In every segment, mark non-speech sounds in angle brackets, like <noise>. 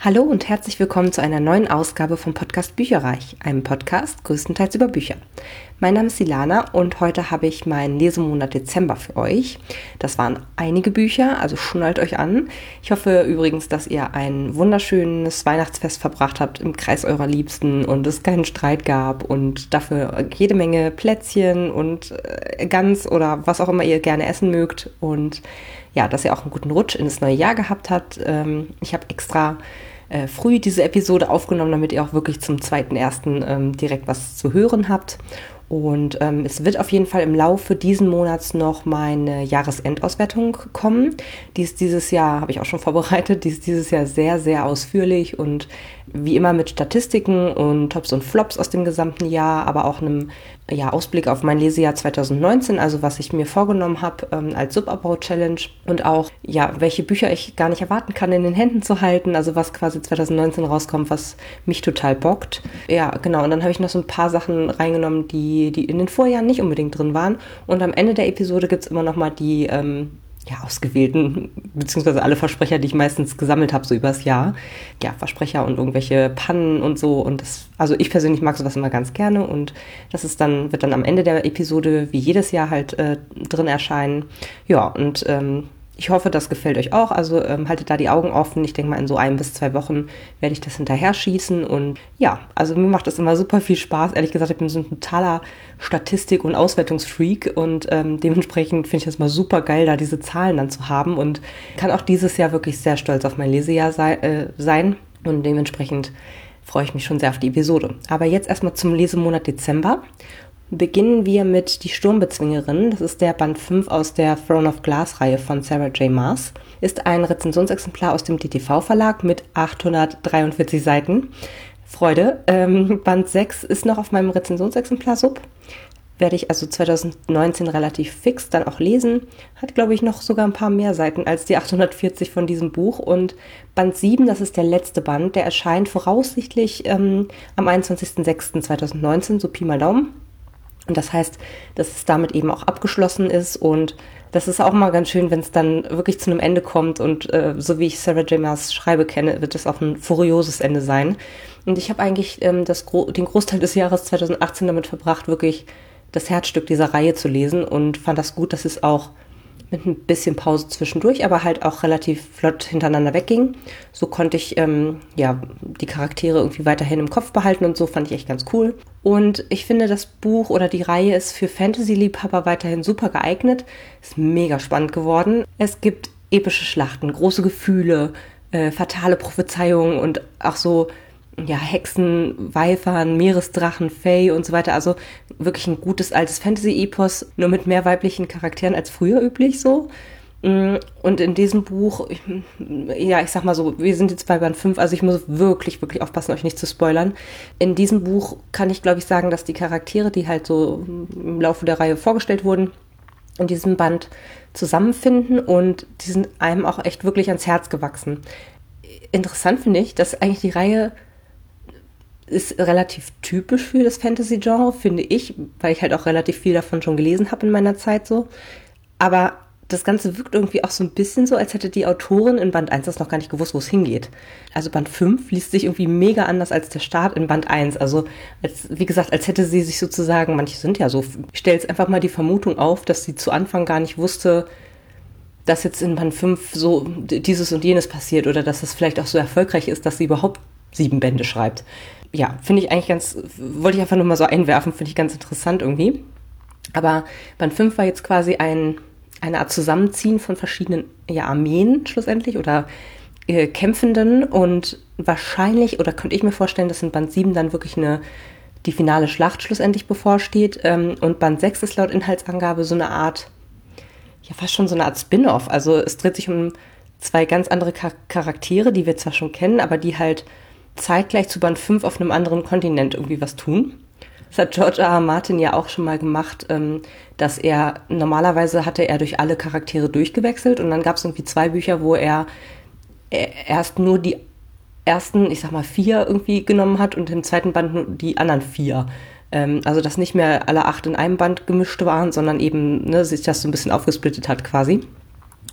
Hallo und herzlich willkommen zu einer neuen Ausgabe vom Podcast Bücherreich, einem Podcast größtenteils über Bücher. Mein Name ist Silana und heute habe ich meinen Lesemonat Dezember für euch. Das waren einige Bücher, also schnallt euch an. Ich hoffe übrigens, dass ihr ein wunderschönes Weihnachtsfest verbracht habt im Kreis eurer Liebsten und es keinen Streit gab und dafür jede Menge Plätzchen und äh, Gans oder was auch immer ihr gerne essen mögt und ja, dass ihr auch einen guten Rutsch ins neue Jahr gehabt habt. Ähm, ich habe extra äh, früh diese Episode aufgenommen, damit ihr auch wirklich zum zweiten ersten ähm, direkt was zu hören habt. Und ähm, es wird auf jeden Fall im Laufe diesen Monats noch meine Jahresendauswertung kommen. Die ist dieses Jahr, habe ich auch schon <laughs> vorbereitet, die ist dieses Jahr sehr, sehr ausführlich und wie immer mit Statistiken und Tops und Flops aus dem gesamten Jahr, aber auch einem ja, Ausblick auf mein Lesejahr 2019, also was ich mir vorgenommen habe ähm, als Subabbau-Challenge und auch, ja, welche Bücher ich gar nicht erwarten kann, in den Händen zu halten, also was quasi 2019 rauskommt, was mich total bockt. Ja, genau, und dann habe ich noch so ein paar Sachen reingenommen, die, die in den Vorjahren nicht unbedingt drin waren. Und am Ende der Episode gibt es immer noch mal die ähm, ja, ausgewählten, beziehungsweise alle Versprecher, die ich meistens gesammelt habe, so übers Jahr. Ja, Versprecher und irgendwelche Pannen und so. Und das, also ich persönlich mag sowas immer ganz gerne und das ist dann, wird dann am Ende der Episode wie jedes Jahr halt äh, drin erscheinen. Ja, und ähm, ich hoffe, das gefällt euch auch. Also ähm, haltet da die Augen offen. Ich denke mal, in so ein bis zwei Wochen werde ich das hinterher schießen. Und ja, also mir macht das immer super viel Spaß. Ehrlich gesagt, ich bin so ein totaler Statistik- und Auswertungsfreak und ähm, dementsprechend finde ich das mal super geil, da diese Zahlen dann zu haben und kann auch dieses Jahr wirklich sehr stolz auf mein Lesejahr sei, äh, sein. Und dementsprechend freue ich mich schon sehr auf die Episode. Aber jetzt erstmal zum Lesemonat Dezember beginnen wir mit Die Sturmbezwingerin. Das ist der Band 5 aus der Throne of Glass Reihe von Sarah J. Maas. Ist ein Rezensionsexemplar aus dem DTV Verlag mit 843 Seiten. Freude. Ähm, <laughs> Band 6 ist noch auf meinem Rezensionsexemplar sub. Werde ich also 2019 relativ fix dann auch lesen. Hat, glaube ich, noch sogar ein paar mehr Seiten als die 840 von diesem Buch. Und Band 7, das ist der letzte Band, der erscheint voraussichtlich ähm, am 21.06.2019, so Pi mal Daumen. Und das heißt, dass es damit eben auch abgeschlossen ist und das ist auch mal ganz schön, wenn es dann wirklich zu einem Ende kommt und äh, so wie ich Sarah J. Maas Schreibe kenne, wird es auch ein furioses Ende sein. Und ich habe eigentlich ähm, das Gro den Großteil des Jahres 2018 damit verbracht, wirklich das Herzstück dieser Reihe zu lesen und fand das gut, dass es auch mit ein bisschen Pause zwischendurch, aber halt auch relativ flott hintereinander wegging. So konnte ich ähm, ja die Charaktere irgendwie weiterhin im Kopf behalten und so fand ich echt ganz cool. Und ich finde, das Buch oder die Reihe ist für Fantasy-Liebhaber weiterhin super geeignet. Ist mega spannend geworden. Es gibt epische Schlachten, große Gefühle, äh, fatale Prophezeiungen und auch so ja, Hexen, Weifern, Meeresdrachen, Fey und so weiter. Also wirklich ein gutes altes Fantasy-Epos, nur mit mehr weiblichen Charakteren als früher üblich so. Mm, und in diesem Buch, ja, ich sag mal so, wir sind jetzt bei Band 5, also ich muss wirklich, wirklich aufpassen, euch nicht zu spoilern. In diesem Buch kann ich, glaube ich, sagen, dass die Charaktere, die halt so im Laufe der Reihe vorgestellt wurden, in diesem Band zusammenfinden und die sind einem auch echt wirklich ans Herz gewachsen. Interessant finde ich, dass eigentlich die Reihe ist relativ typisch für das Fantasy-Genre, finde ich, weil ich halt auch relativ viel davon schon gelesen habe in meiner Zeit so. Aber das Ganze wirkt irgendwie auch so ein bisschen so, als hätte die Autorin in Band 1 das noch gar nicht gewusst, wo es hingeht. Also Band 5 liest sich irgendwie mega anders als der Start in Band 1. Also, als, wie gesagt, als hätte sie sich sozusagen, manche sind ja so, ich stelle jetzt einfach mal die Vermutung auf, dass sie zu Anfang gar nicht wusste, dass jetzt in Band 5 so dieses und jenes passiert oder dass es vielleicht auch so erfolgreich ist, dass sie überhaupt sieben Bände schreibt ja, finde ich eigentlich ganz, wollte ich einfach nur mal so einwerfen, finde ich ganz interessant irgendwie. Aber Band 5 war jetzt quasi ein, eine Art Zusammenziehen von verschiedenen ja, Armeen schlussendlich oder äh, Kämpfenden und wahrscheinlich, oder könnte ich mir vorstellen, dass in Band 7 dann wirklich eine, die finale Schlacht schlussendlich bevorsteht. Ähm, und Band 6 ist laut Inhaltsangabe so eine Art, ja fast schon so eine Art Spin-off. Also es dreht sich um zwei ganz andere Charaktere, die wir zwar schon kennen, aber die halt zeitgleich zu Band 5 auf einem anderen Kontinent irgendwie was tun. Das hat George R. R. Martin ja auch schon mal gemacht, ähm, dass er normalerweise hatte er durch alle Charaktere durchgewechselt und dann gab es irgendwie zwei Bücher, wo er erst nur die ersten, ich sag mal, vier irgendwie genommen hat und im zweiten Band nur die anderen vier. Ähm, also dass nicht mehr alle acht in einem Band gemischt waren, sondern eben ne, sich das so ein bisschen aufgesplittet hat quasi.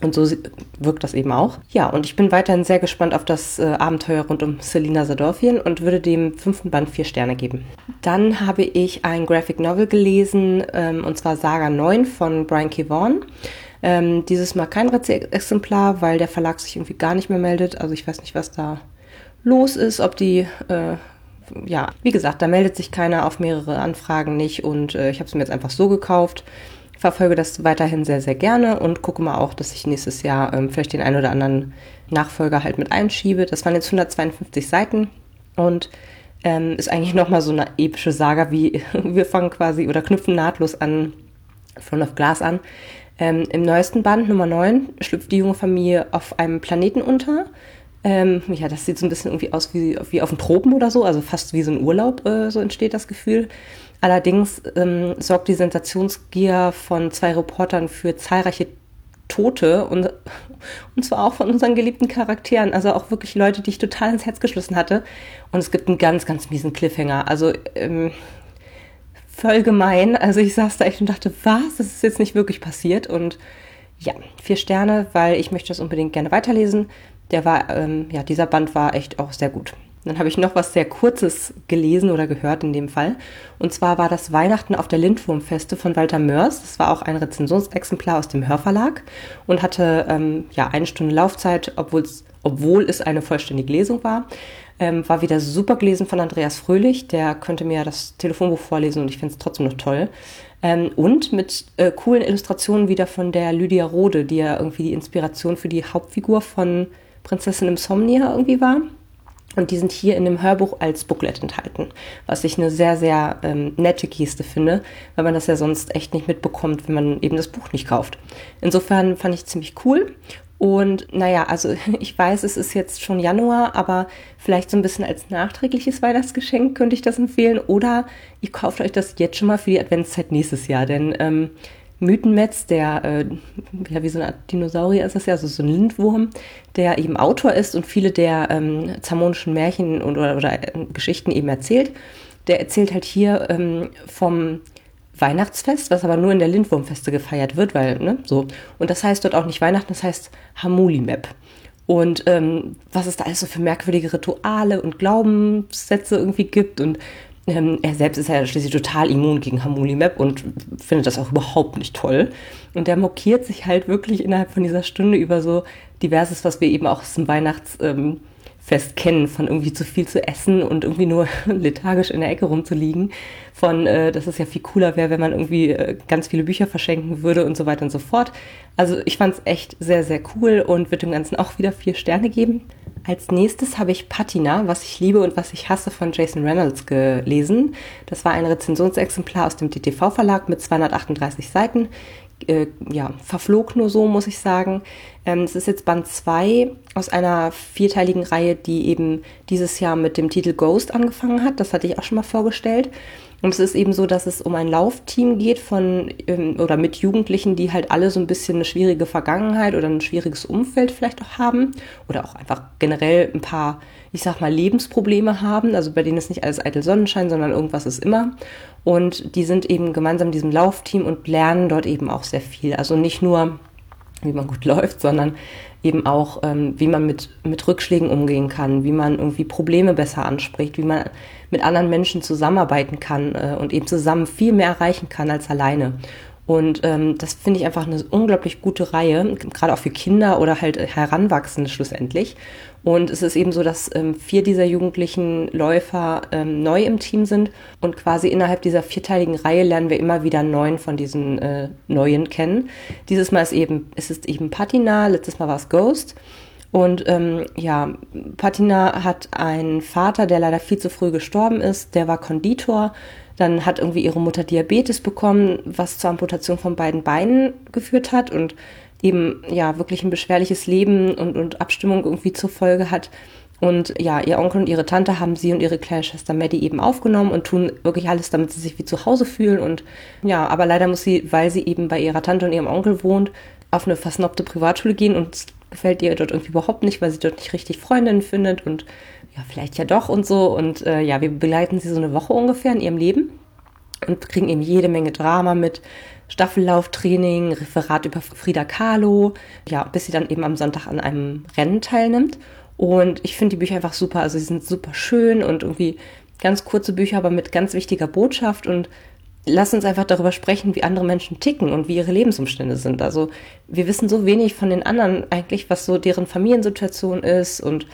Und so wirkt das eben auch. Ja, und ich bin weiterhin sehr gespannt auf das äh, Abenteuer rund um Selina Sadorfian und würde dem fünften Band vier Sterne geben. Dann habe ich ein Graphic Novel gelesen, ähm, und zwar Saga 9 von Brian K. Vaughan. Ähm, dieses Mal kein Exemplar, weil der Verlag sich irgendwie gar nicht mehr meldet. Also ich weiß nicht, was da los ist, ob die äh, ja, wie gesagt, da meldet sich keiner auf mehrere Anfragen nicht und äh, ich habe es mir jetzt einfach so gekauft verfolge das weiterhin sehr, sehr gerne und gucke mal auch, dass ich nächstes Jahr ähm, vielleicht den einen oder anderen Nachfolger halt mit einschiebe. Das waren jetzt 152 Seiten und ähm, ist eigentlich nochmal so eine epische Saga, wie <laughs> wir fangen quasi oder knüpfen nahtlos an Front of Glass an. Ähm, Im neuesten Band, Nummer 9, schlüpft die junge Familie auf einem Planeten unter. Ähm, ja, das sieht so ein bisschen irgendwie aus wie, wie auf den Tropen oder so, also fast wie so ein Urlaub, äh, so entsteht das Gefühl. Allerdings ähm, sorgt die Sensationsgier von zwei Reportern für zahlreiche Tote und, <laughs> und zwar auch von unseren geliebten Charakteren, also auch wirklich Leute, die ich total ins Herz geschlossen hatte. Und es gibt einen ganz, ganz miesen Cliffhanger. Also ähm, voll gemein. Also ich saß da echt und dachte, was? Das ist jetzt nicht wirklich passiert. Und ja, vier Sterne, weil ich möchte das unbedingt gerne weiterlesen. Der war, ähm, ja, dieser Band war echt auch sehr gut. Dann habe ich noch was sehr Kurzes gelesen oder gehört in dem Fall. Und zwar war das Weihnachten auf der Lindwurmfeste von Walter Mörs. Das war auch ein Rezensionsexemplar aus dem Hörverlag und hatte ähm, ja eine Stunde Laufzeit, obwohl es eine vollständige Lesung war. Ähm, war wieder super gelesen von Andreas Fröhlich. Der könnte mir das Telefonbuch vorlesen und ich finde es trotzdem noch toll. Ähm, und mit äh, coolen Illustrationen wieder von der Lydia Rode, die ja irgendwie die Inspiration für die Hauptfigur von Prinzessin Insomnia irgendwie war. Und die sind hier in dem Hörbuch als Booklet enthalten, was ich eine sehr, sehr ähm, nette Geste finde, weil man das ja sonst echt nicht mitbekommt, wenn man eben das Buch nicht kauft. Insofern fand ich ziemlich cool. Und naja, also <laughs> ich weiß, es ist jetzt schon Januar, aber vielleicht so ein bisschen als nachträgliches Weihnachtsgeschenk könnte ich das empfehlen. Oder ihr kauft euch das jetzt schon mal für die Adventszeit nächstes Jahr, denn ähm, Mythenmetz, der äh, ja wie so eine Art Dinosaurier ist das ja, also so ein Lindwurm, der eben Autor ist und viele der ähm, zamonischen Märchen und, oder, oder äh, Geschichten eben erzählt. Der erzählt halt hier ähm, vom Weihnachtsfest, was aber nur in der Lindwurmfeste gefeiert wird, weil, ne, so. Und das heißt dort auch nicht Weihnachten, das heißt Hamulimep. Und ähm, was es da alles so für merkwürdige Rituale und Glaubenssätze irgendwie gibt und ähm, er selbst ist ja schließlich total immun gegen Hamulimab und findet das auch überhaupt nicht toll. Und der mokiert sich halt wirklich innerhalb von dieser Stunde über so diverses, was wir eben auch aus dem Weihnachtsfest ähm, kennen, von irgendwie zu viel zu essen und irgendwie nur <laughs> lethargisch in der Ecke rumzuliegen, von, äh, dass es ja viel cooler wäre, wenn man irgendwie äh, ganz viele Bücher verschenken würde und so weiter und so fort. Also ich fand es echt sehr, sehr cool und würde dem Ganzen auch wieder vier Sterne geben. Als nächstes habe ich Patina, was ich liebe und was ich hasse von Jason Reynolds gelesen. Das war ein Rezensionsexemplar aus dem DTV-Verlag mit 238 Seiten. Äh, ja, verflog nur so, muss ich sagen. Ähm, es ist jetzt Band 2 aus einer vierteiligen Reihe, die eben dieses Jahr mit dem Titel Ghost angefangen hat. Das hatte ich auch schon mal vorgestellt. Und es ist eben so, dass es um ein Laufteam geht von ähm, oder mit Jugendlichen, die halt alle so ein bisschen eine schwierige Vergangenheit oder ein schwieriges Umfeld vielleicht auch haben oder auch einfach generell ein paar, ich sag mal, Lebensprobleme haben, also bei denen ist nicht alles eitel Sonnenschein, sondern irgendwas ist immer. Und die sind eben gemeinsam in diesem Laufteam und lernen dort eben auch sehr viel. Also nicht nur, wie man gut <laughs> läuft, sondern eben auch, ähm, wie man mit, mit Rückschlägen umgehen kann, wie man irgendwie Probleme besser anspricht, wie man mit anderen Menschen zusammenarbeiten kann äh, und eben zusammen viel mehr erreichen kann als alleine. Und ähm, das finde ich einfach eine unglaublich gute Reihe, gerade auch für Kinder oder halt Heranwachsende schlussendlich. Und es ist eben so, dass ähm, vier dieser jugendlichen Läufer ähm, neu im Team sind und quasi innerhalb dieser vierteiligen Reihe lernen wir immer wieder neun von diesen äh, Neuen kennen. Dieses Mal ist eben, es ist eben Patina, letztes Mal war es Ghost. Und ähm, ja, Patina hat einen Vater, der leider viel zu früh gestorben ist. Der war Konditor. Dann hat irgendwie ihre Mutter Diabetes bekommen, was zur Amputation von beiden Beinen geführt hat und eben ja wirklich ein beschwerliches Leben und, und Abstimmung irgendwie zur Folge hat. Und ja, ihr Onkel und ihre Tante haben sie und ihre kleine Schwester Maddie eben aufgenommen und tun wirklich alles, damit sie sich wie zu Hause fühlen. Und ja, aber leider muss sie, weil sie eben bei ihrer Tante und ihrem Onkel wohnt, auf eine versnobte Privatschule gehen und gefällt ihr dort irgendwie überhaupt nicht, weil sie dort nicht richtig Freundinnen findet und ja, vielleicht ja doch und so. Und äh, ja, wir begleiten sie so eine Woche ungefähr in ihrem Leben und kriegen eben jede Menge Drama mit Staffellauftraining, Referat über Frida Kahlo, ja, bis sie dann eben am Sonntag an einem Rennen teilnimmt. Und ich finde die Bücher einfach super. Also sie sind super schön und irgendwie ganz kurze Bücher, aber mit ganz wichtiger Botschaft und lass uns einfach darüber sprechen, wie andere Menschen ticken und wie ihre Lebensumstände sind. Also wir wissen so wenig von den anderen eigentlich, was so deren Familiensituation ist und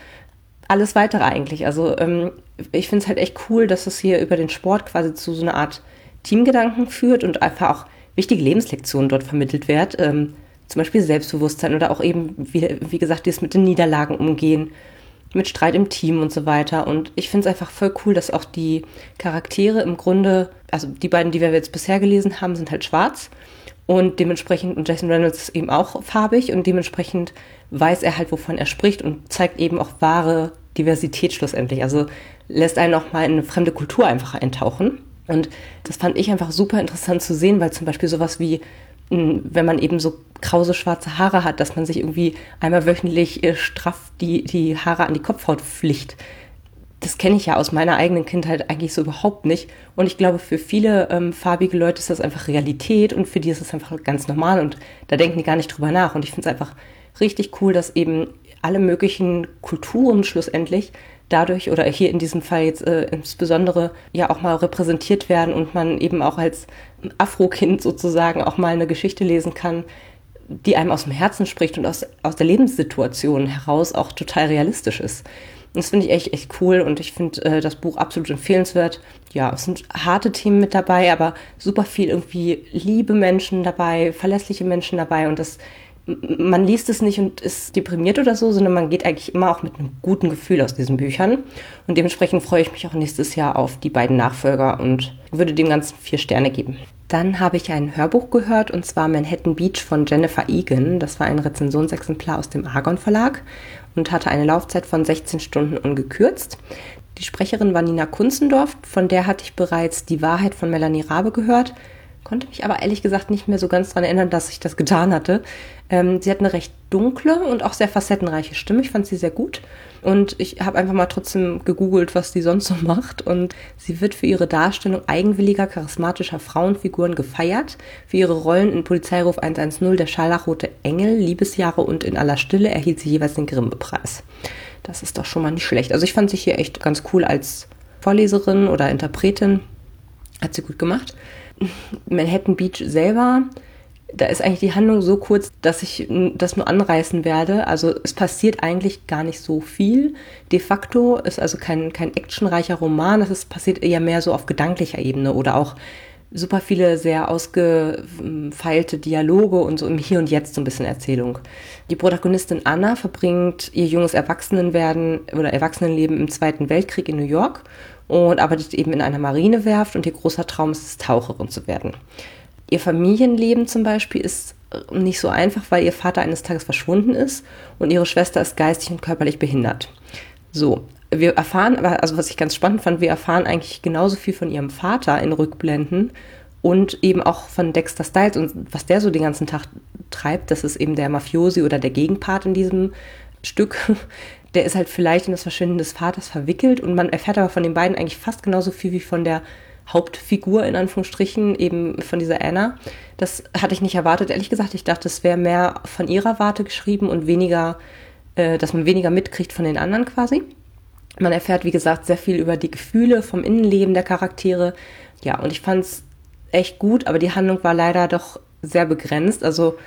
alles weitere eigentlich. Also ähm, ich finde es halt echt cool, dass es hier über den Sport quasi zu so einer Art Teamgedanken führt und einfach auch wichtige Lebenslektionen dort vermittelt wird. Ähm, zum Beispiel Selbstbewusstsein oder auch eben, wie, wie gesagt, dieses mit den Niederlagen umgehen, mit Streit im Team und so weiter. Und ich finde es einfach voll cool, dass auch die Charaktere im Grunde, also die beiden, die wir jetzt bisher gelesen haben, sind halt schwarz. Und dementsprechend, und Jason Reynolds ist eben auch farbig und dementsprechend weiß er halt, wovon er spricht und zeigt eben auch wahre Diversität schlussendlich. Also lässt einen auch mal in eine fremde Kultur einfach eintauchen. Und das fand ich einfach super interessant zu sehen, weil zum Beispiel sowas wie, wenn man eben so krause schwarze Haare hat, dass man sich irgendwie einmal wöchentlich äh, straff die, die Haare an die Kopfhaut pflicht. Das kenne ich ja aus meiner eigenen Kindheit eigentlich so überhaupt nicht. Und ich glaube, für viele ähm, farbige Leute ist das einfach Realität und für die ist es einfach ganz normal und da denken die gar nicht drüber nach. Und ich finde es einfach richtig cool, dass eben alle möglichen Kulturen schlussendlich dadurch oder hier in diesem Fall jetzt äh, insbesondere ja auch mal repräsentiert werden und man eben auch als Afro-Kind sozusagen auch mal eine Geschichte lesen kann, die einem aus dem Herzen spricht und aus, aus der Lebenssituation heraus auch total realistisch ist. Das finde ich echt, echt cool und ich finde äh, das Buch absolut empfehlenswert. Ja, es sind harte Themen mit dabei, aber super viel irgendwie liebe Menschen dabei, verlässliche Menschen dabei und das man liest es nicht und ist deprimiert oder so, sondern man geht eigentlich immer auch mit einem guten Gefühl aus diesen Büchern. Und dementsprechend freue ich mich auch nächstes Jahr auf die beiden Nachfolger und würde dem Ganzen vier Sterne geben. Dann habe ich ein Hörbuch gehört und zwar Manhattan Beach von Jennifer Egan. Das war ein Rezensionsexemplar aus dem Argon Verlag und hatte eine Laufzeit von 16 Stunden ungekürzt. Die Sprecherin war Nina Kunzendorf, von der hatte ich bereits Die Wahrheit von Melanie Rabe gehört konnte mich aber ehrlich gesagt nicht mehr so ganz daran erinnern, dass ich das getan hatte. Ähm, sie hat eine recht dunkle und auch sehr facettenreiche Stimme. Ich fand sie sehr gut. Und ich habe einfach mal trotzdem gegoogelt, was die sonst so macht. Und sie wird für ihre Darstellung eigenwilliger, charismatischer Frauenfiguren gefeiert. Für ihre Rollen in Polizeiruf 110, Der Scharlachrote Engel, Liebesjahre und In aller Stille erhielt sie jeweils den Grimme-Preis. Das ist doch schon mal nicht schlecht. Also ich fand sie hier echt ganz cool als Vorleserin oder Interpretin. Hat sie gut gemacht. Manhattan Beach selber, da ist eigentlich die Handlung so kurz, dass ich das nur anreißen werde. Also es passiert eigentlich gar nicht so viel. De facto ist also kein, kein actionreicher Roman, es passiert eher mehr so auf gedanklicher Ebene oder auch super viele sehr ausgefeilte Dialoge und so im Hier und Jetzt so ein bisschen Erzählung. Die Protagonistin Anna verbringt ihr junges Erwachsenenwerden oder Erwachsenenleben im Zweiten Weltkrieg in New York und arbeitet eben in einer Marinewerft und ihr großer Traum ist es, Taucherin zu werden. Ihr Familienleben zum Beispiel ist nicht so einfach, weil ihr Vater eines Tages verschwunden ist und ihre Schwester ist geistig und körperlich behindert. So, wir erfahren also was ich ganz spannend fand, wir erfahren eigentlich genauso viel von ihrem Vater in Rückblenden und eben auch von Dexter Styles und was der so den ganzen Tag treibt, das ist eben der Mafiosi oder der Gegenpart in diesem Stück, der ist halt vielleicht in das Verschwinden des Vaters verwickelt und man erfährt aber von den beiden eigentlich fast genauso viel wie von der Hauptfigur in Anführungsstrichen, eben von dieser Anna. Das hatte ich nicht erwartet, ehrlich gesagt. Ich dachte, es wäre mehr von ihrer Warte geschrieben und weniger, äh, dass man weniger mitkriegt von den anderen quasi. Man erfährt, wie gesagt, sehr viel über die Gefühle vom Innenleben der Charaktere. Ja, und ich fand es echt gut, aber die Handlung war leider doch sehr begrenzt. Also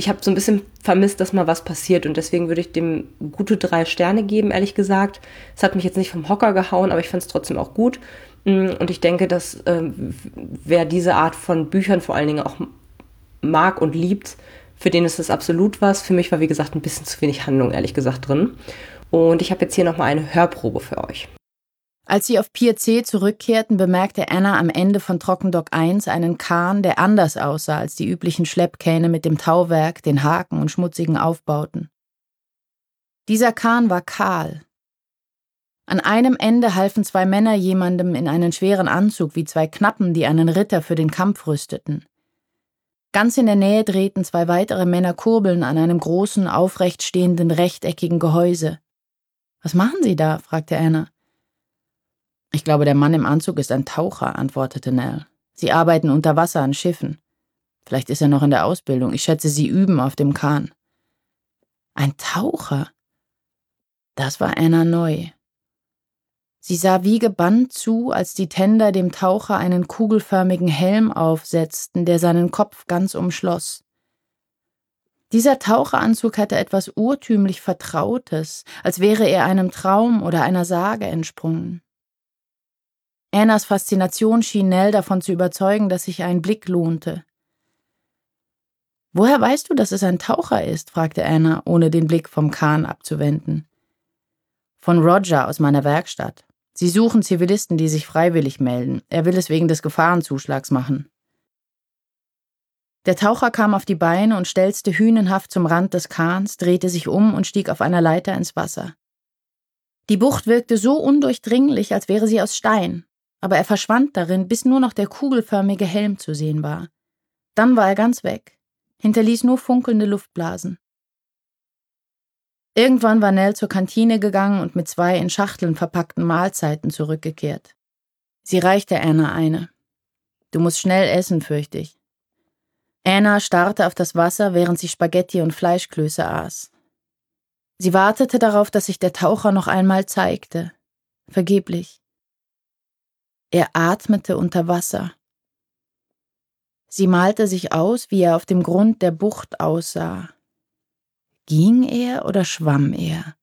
ich habe so ein bisschen vermisst, dass mal was passiert und deswegen würde ich dem gute drei Sterne geben, ehrlich gesagt. Es hat mich jetzt nicht vom Hocker gehauen, aber ich fand es trotzdem auch gut. Mm, und ich denke, dass ähm, wer diese Art von Büchern vor allen Dingen auch mag und liebt, für den ist das absolut was. Für mich war, wie gesagt, ein bisschen zu wenig Handlung, ehrlich gesagt, drin. Und ich habe jetzt hier nochmal eine Hörprobe für euch. Als sie auf Pier C zurückkehrten, bemerkte Anna am Ende von Trockendock 1 einen Kahn, der anders aussah als die üblichen Schleppkähne mit dem Tauwerk, den Haken und schmutzigen Aufbauten. Dieser Kahn war kahl. An einem Ende halfen zwei Männer jemandem in einen schweren Anzug wie zwei Knappen, die einen Ritter für den Kampf rüsteten. Ganz in der Nähe drehten zwei weitere Männer Kurbeln an einem großen, aufrecht stehenden, rechteckigen Gehäuse. Was machen Sie da? fragte Anna. Ich glaube, der Mann im Anzug ist ein Taucher, antwortete Nell. Sie arbeiten unter Wasser an Schiffen. Vielleicht ist er noch in der Ausbildung. Ich schätze, sie üben auf dem Kahn. Ein Taucher? Das war Anna neu. Sie sah wie gebannt zu, als die Tender dem Taucher einen kugelförmigen Helm aufsetzten, der seinen Kopf ganz umschloss. Dieser Taucheranzug hatte etwas urtümlich Vertrautes, als wäre er einem Traum oder einer Sage entsprungen. Annas Faszination schien Nell davon zu überzeugen, dass sich ein Blick lohnte. Woher weißt du, dass es ein Taucher ist? fragte Anna, ohne den Blick vom Kahn abzuwenden. Von Roger aus meiner Werkstatt. Sie suchen Zivilisten, die sich freiwillig melden. Er will es wegen des Gefahrenzuschlags machen. Der Taucher kam auf die Beine und stelzte hünenhaft zum Rand des Kahns, drehte sich um und stieg auf einer Leiter ins Wasser. Die Bucht wirkte so undurchdringlich, als wäre sie aus Stein, aber er verschwand darin, bis nur noch der kugelförmige Helm zu sehen war. Dann war er ganz weg, hinterließ nur funkelnde Luftblasen. Irgendwann war Nell zur Kantine gegangen und mit zwei in Schachteln verpackten Mahlzeiten zurückgekehrt. Sie reichte Anna eine. Du musst schnell essen, fürchte ich. Anna starrte auf das Wasser, während sie Spaghetti und Fleischklöße aß. Sie wartete darauf, dass sich der Taucher noch einmal zeigte. Vergeblich. Er atmete unter Wasser. Sie malte sich aus, wie er auf dem Grund der Bucht aussah. Ging er oder schwamm er?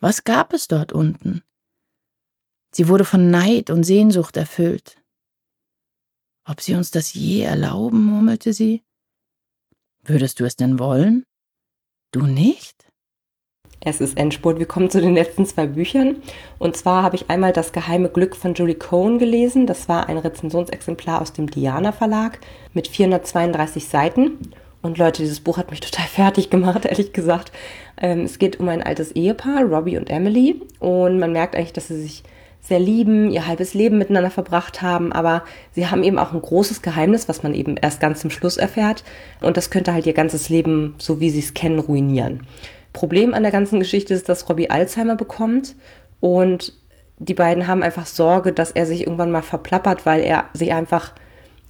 Was gab es dort unten? Sie wurde von Neid und Sehnsucht erfüllt. Ob sie uns das je erlauben, murmelte sie. Würdest du es denn wollen? Du nicht? Es ist Endspurt. Wir kommen zu den letzten zwei Büchern. Und zwar habe ich einmal Das geheime Glück von Julie Cohn gelesen. Das war ein Rezensionsexemplar aus dem Diana Verlag mit 432 Seiten. Und Leute, dieses Buch hat mich total <laughs> fertig gemacht, ehrlich gesagt. Ähm, es geht um ein altes Ehepaar, Robbie und Emily. Und man merkt eigentlich, dass sie sich sehr lieben, ihr halbes Leben miteinander verbracht haben, aber sie haben eben auch ein großes Geheimnis, was man eben erst ganz zum Schluss erfährt. Und das könnte halt ihr ganzes Leben, so wie sie es kennen, ruinieren. Problem an der ganzen Geschichte ist, dass Robbie Alzheimer bekommt und die beiden haben einfach Sorge, dass er sich irgendwann mal verplappert, weil er sich einfach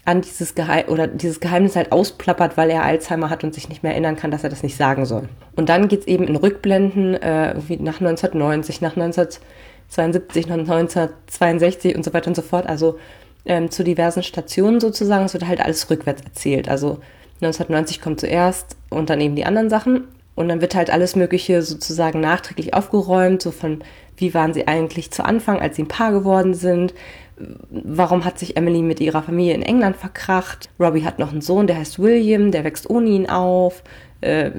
an dieses Geheim oder dieses Geheimnis halt ausplappert, weil er Alzheimer hat und sich nicht mehr erinnern kann, dass er das nicht sagen soll. Und dann geht's eben in Rückblenden, äh, irgendwie nach 1990, nach 1972, nach 1962 und so weiter und so fort. Also ähm, zu diversen Stationen sozusagen. Es wird halt alles rückwärts erzählt. Also 1990 kommt zuerst und dann eben die anderen Sachen. Und dann wird halt alles Mögliche sozusagen nachträglich aufgeräumt, so von wie waren sie eigentlich zu Anfang, als sie ein Paar geworden sind, warum hat sich Emily mit ihrer Familie in England verkracht, Robbie hat noch einen Sohn, der heißt William, der wächst ohne ihn auf, äh,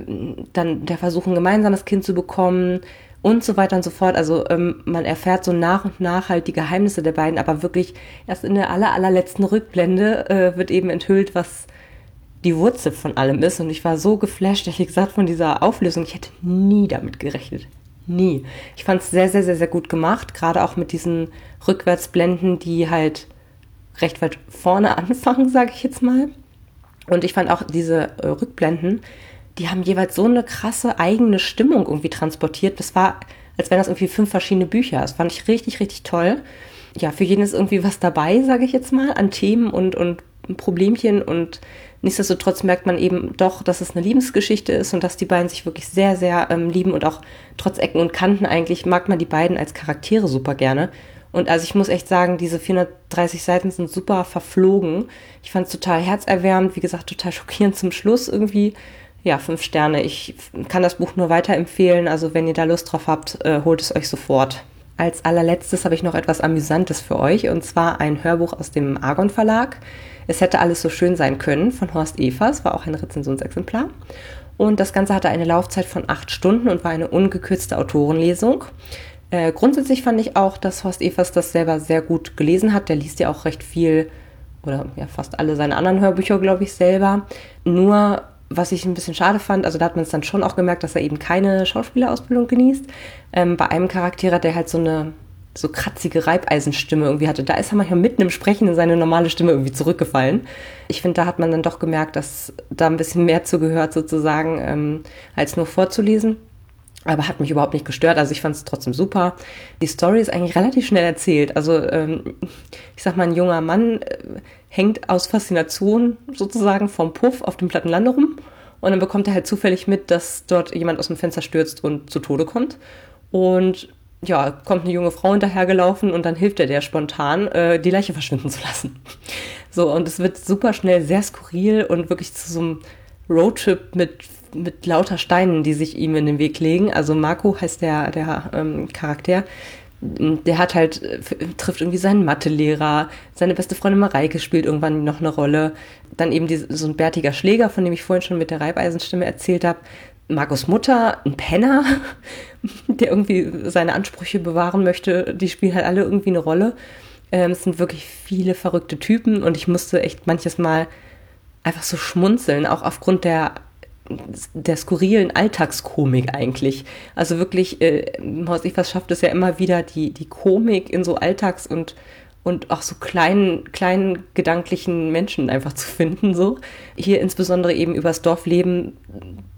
dann der Versuch, ein gemeinsames Kind zu bekommen und so weiter und so fort. Also ähm, man erfährt so nach und nach halt die Geheimnisse der beiden, aber wirklich erst in der aller, allerletzten Rückblende äh, wird eben enthüllt, was die Wurzel von allem ist. Und ich war so geflasht, ehrlich gesagt, von dieser Auflösung. Ich hätte nie damit gerechnet. Nie. Ich fand es sehr, sehr, sehr, sehr gut gemacht. Gerade auch mit diesen Rückwärtsblenden, die halt recht weit vorne <laughs> anfangen, sage ich jetzt mal. Und ich fand auch diese äh, Rückblenden, die haben jeweils so eine krasse eigene Stimmung irgendwie transportiert. Das war, als wären das irgendwie fünf verschiedene Bücher. Das fand ich richtig, richtig toll. Ja, für jeden ist irgendwie was dabei, sage ich jetzt mal, an Themen und, und Problemchen und Nichtsdestotrotz merkt man eben doch, dass es eine Liebesgeschichte ist und dass die beiden sich wirklich sehr, sehr ähm, lieben und auch trotz Ecken und Kanten eigentlich mag man die beiden als Charaktere super gerne. Und also ich muss echt sagen, diese 430 Seiten sind super verflogen. Ich fand es total herzerwärmend, wie gesagt, total <laughs> schockierend zum Schluss irgendwie. Ja, fünf Sterne. Ich kann das Buch nur weiterempfehlen. Also wenn ihr da Lust drauf habt, äh, holt es euch sofort. Als allerletztes habe ich noch etwas Amüsantes für euch und zwar ein Hörbuch aus dem Argon Verlag. Es hätte alles so schön sein können von Horst Evers, war auch ein Rezensionsexemplar. Und das Ganze hatte eine Laufzeit von acht Stunden und war eine ungekürzte Autorenlesung. Äh, grundsätzlich fand ich auch, dass Horst Evers das selber sehr gut gelesen hat. Der liest ja auch recht viel oder ja fast alle seine anderen Hörbücher, glaube ich, selber. Nur was ich ein bisschen schade fand, also da hat man es dann schon auch gemerkt, dass er eben keine Schauspielerausbildung genießt. Ähm, bei einem Charakter, der halt so eine so kratzige Reibeisenstimme irgendwie hatte. Da ist er manchmal mitten im Sprechen in seine normale Stimme irgendwie zurückgefallen. Ich finde, da hat man dann doch gemerkt, dass da ein bisschen mehr zugehört sozusagen, ähm, als nur vorzulesen. aber hat mich überhaupt nicht gestört. Also ich fand es trotzdem super. Die Story ist eigentlich relativ schnell erzählt. Also ähm, ich sag mal, ein junger Mann äh, hängt aus Faszination sozusagen vom Puff auf dem Plattenlande rum und dann bekommt er halt zufällig mit, dass dort jemand aus dem Fenster stürzt und zu Tode kommt. Und ja, kommt eine junge Frau hinterhergelaufen und dann hilft er der spontan, äh, die Leiche verschwinden zu lassen. <laughs> So, und es wird super schnell sehr skurril und wirklich zu so einem Roadtrip mit mit lauter Steinen, die sich ihm in den Weg legen. Also Marco heißt der, der ähm, Charakter. Der hat halt, äh, trifft irgendwie seinen Mathelehrer, seine beste Freundin Mareike spielt irgendwann noch eine Rolle. Dann eben die, so ein bärtiger Schläger, von dem ich vorhin schon mit der Reibeisenstimme erzählt habe. Marcos Mutter, ein Penner, <laughs> der irgendwie seine Ansprüche bewahren möchte, die spielen halt alle irgendwie eine Rolle. Ähm, es sind wirklich viele verrückte Typen und ich musste echt manches Mal einfach so schmunzeln, auch aufgrund der der skurrilen Alltagskomik eigentlich. Also wirklich, äh, Maus was schafft es ja immer wieder, die, die Komik in so Alltags- und, und auch so kleinen, kleinen gedanklichen Menschen einfach zu finden. So. Hier insbesondere eben übers Dorfleben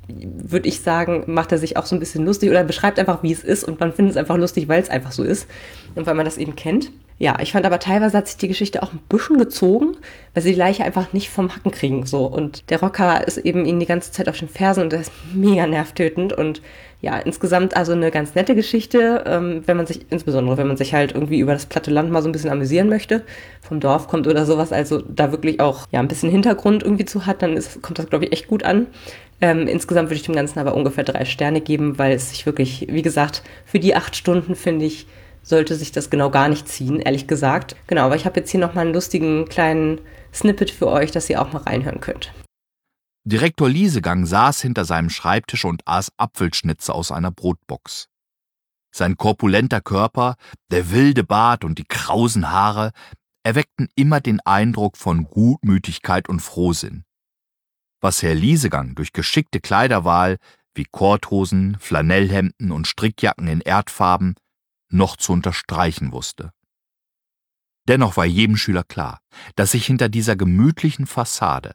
würde ich sagen, macht er sich auch so ein bisschen lustig oder beschreibt einfach, wie es ist und man findet es einfach lustig, weil es einfach so ist und weil man das eben kennt. Ja, ich fand aber teilweise hat sich die Geschichte auch ein bisschen gezogen, weil sie die Leiche einfach nicht vom Hacken kriegen so und der Rocker ist eben ihnen die ganze Zeit auf den Fersen und das ist <laughs> mega nervtötend und ja, insgesamt also eine ganz nette Geschichte, ähm, wenn man sich, insbesondere wenn man sich halt irgendwie über das platte Land mal so ein bisschen amüsieren möchte, vom Dorf kommt oder sowas, also da wirklich auch ja ein bisschen Hintergrund irgendwie zu hat, dann ist, kommt das glaube ich echt gut an. Ähm, insgesamt würde ich dem Ganzen aber ungefähr drei Sterne geben, weil es sich wirklich, wie gesagt, für die acht Stunden finde ich, sollte sich das genau gar nicht ziehen, ehrlich gesagt. Genau, aber ich habe jetzt hier nochmal einen lustigen kleinen Snippet für euch, dass ihr auch mal reinhören könnt. Direktor Liesegang saß hinter seinem Schreibtisch und aß Apfelschnitze aus einer Brotbox. Sein korpulenter Körper, der wilde Bart und die krausen Haare erweckten immer den Eindruck von Gutmütigkeit und Frohsinn. Was Herr Liesegang durch geschickte Kleiderwahl wie Korthosen, Flanellhemden und Strickjacken in Erdfarben noch zu unterstreichen wusste. Dennoch war jedem Schüler klar, dass sich hinter dieser gemütlichen Fassade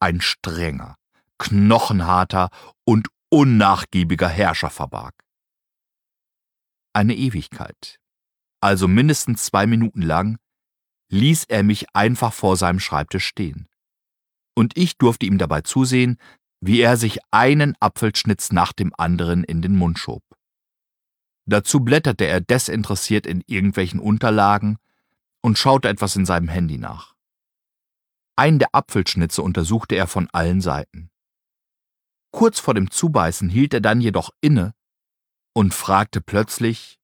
ein strenger, knochenharter und unnachgiebiger Herrscher verbarg. Eine Ewigkeit, also mindestens zwei Minuten lang, ließ er mich einfach vor seinem Schreibtisch stehen. Und ich durfte ihm dabei zusehen, wie er sich einen Apfelschnitz nach dem anderen in den Mund schob. Dazu blätterte er desinteressiert in irgendwelchen Unterlagen und schaute etwas in seinem Handy nach. Einen der Apfelschnitze untersuchte er von allen Seiten. Kurz vor dem Zubeißen hielt er dann jedoch inne und fragte plötzlich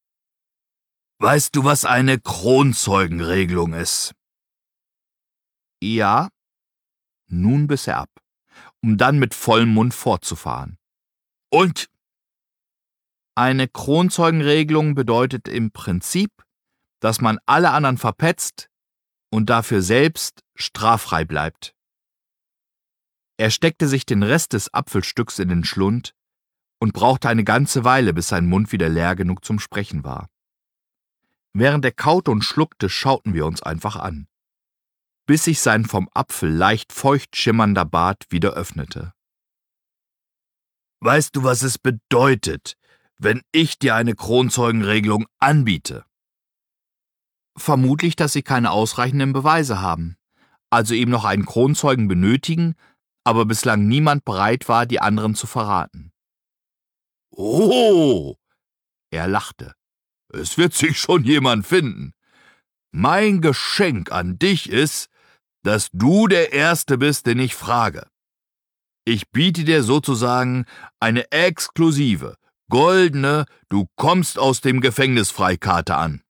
Weißt du, was eine Kronzeugenregelung ist? Ja. Nun biss er ab, um dann mit vollem Mund fortzufahren. Und? Eine Kronzeugenregelung bedeutet im Prinzip, dass man alle anderen verpetzt und dafür selbst straffrei bleibt. Er steckte sich den Rest des Apfelstücks in den Schlund und brauchte eine ganze Weile, bis sein Mund wieder leer genug zum Sprechen war. Während er kaute und schluckte, schauten wir uns einfach an, bis sich sein vom Apfel leicht feucht schimmernder Bart wieder öffnete. Weißt du, was es bedeutet, wenn ich dir eine Kronzeugenregelung anbiete? Vermutlich, dass sie keine ausreichenden Beweise haben, also eben noch einen Kronzeugen benötigen, aber bislang niemand bereit war, die anderen zu verraten. Oh! Er lachte. Es wird sich schon jemand finden. Mein Geschenk an dich ist, dass du der Erste bist, den ich frage. Ich biete dir sozusagen eine exklusive, goldene Du kommst aus dem Gefängnis Freikarte an.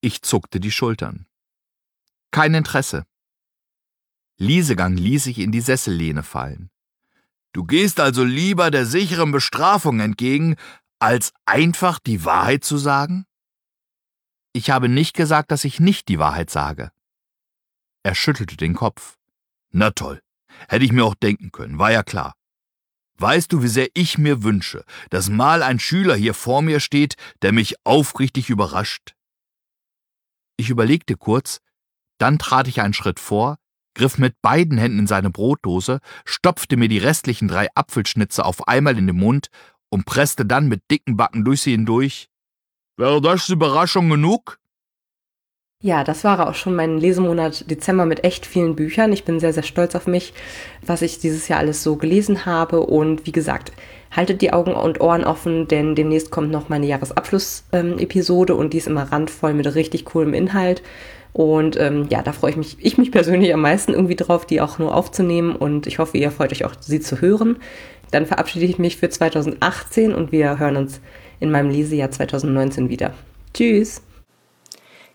Ich zuckte die Schultern. Kein Interesse. Liesegang ließ sich in die Sessellehne fallen. Du gehst also lieber der sicheren Bestrafung entgegen, als einfach die Wahrheit zu sagen? Ich habe nicht gesagt, dass ich nicht die Wahrheit sage. Er schüttelte den Kopf. Na toll, hätte ich mir auch denken können, war ja klar. Weißt du, wie sehr ich mir wünsche, dass mal ein Schüler hier vor mir steht, der mich aufrichtig überrascht? Ich überlegte kurz, dann trat ich einen Schritt vor, griff mit beiden Händen in seine Brotdose, stopfte mir die restlichen drei Apfelschnitze auf einmal in den Mund und presste dann mit dicken Backen durch sie hindurch. Wäre das Überraschung genug? Ja, das war auch schon mein Lesemonat Dezember mit echt vielen Büchern. Ich bin sehr, sehr stolz auf mich, was ich dieses Jahr alles so gelesen habe. Und wie gesagt, haltet die Augen und Ohren offen, denn demnächst kommt noch meine Jahresabschluss-Episode ähm, und die ist immer randvoll mit richtig coolem Inhalt. Und ähm, ja, da freue ich mich, ich mich persönlich am meisten irgendwie drauf, die auch nur aufzunehmen. Und ich hoffe, ihr freut euch auch, sie zu hören. Dann verabschiede ich mich für 2018 und wir hören uns in meinem Lesejahr 2019 wieder. Tschüss!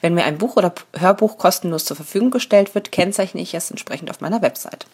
Wenn mir ein Buch oder Hörbuch kostenlos zur Verfügung gestellt wird, kennzeichne ich es entsprechend auf meiner Website.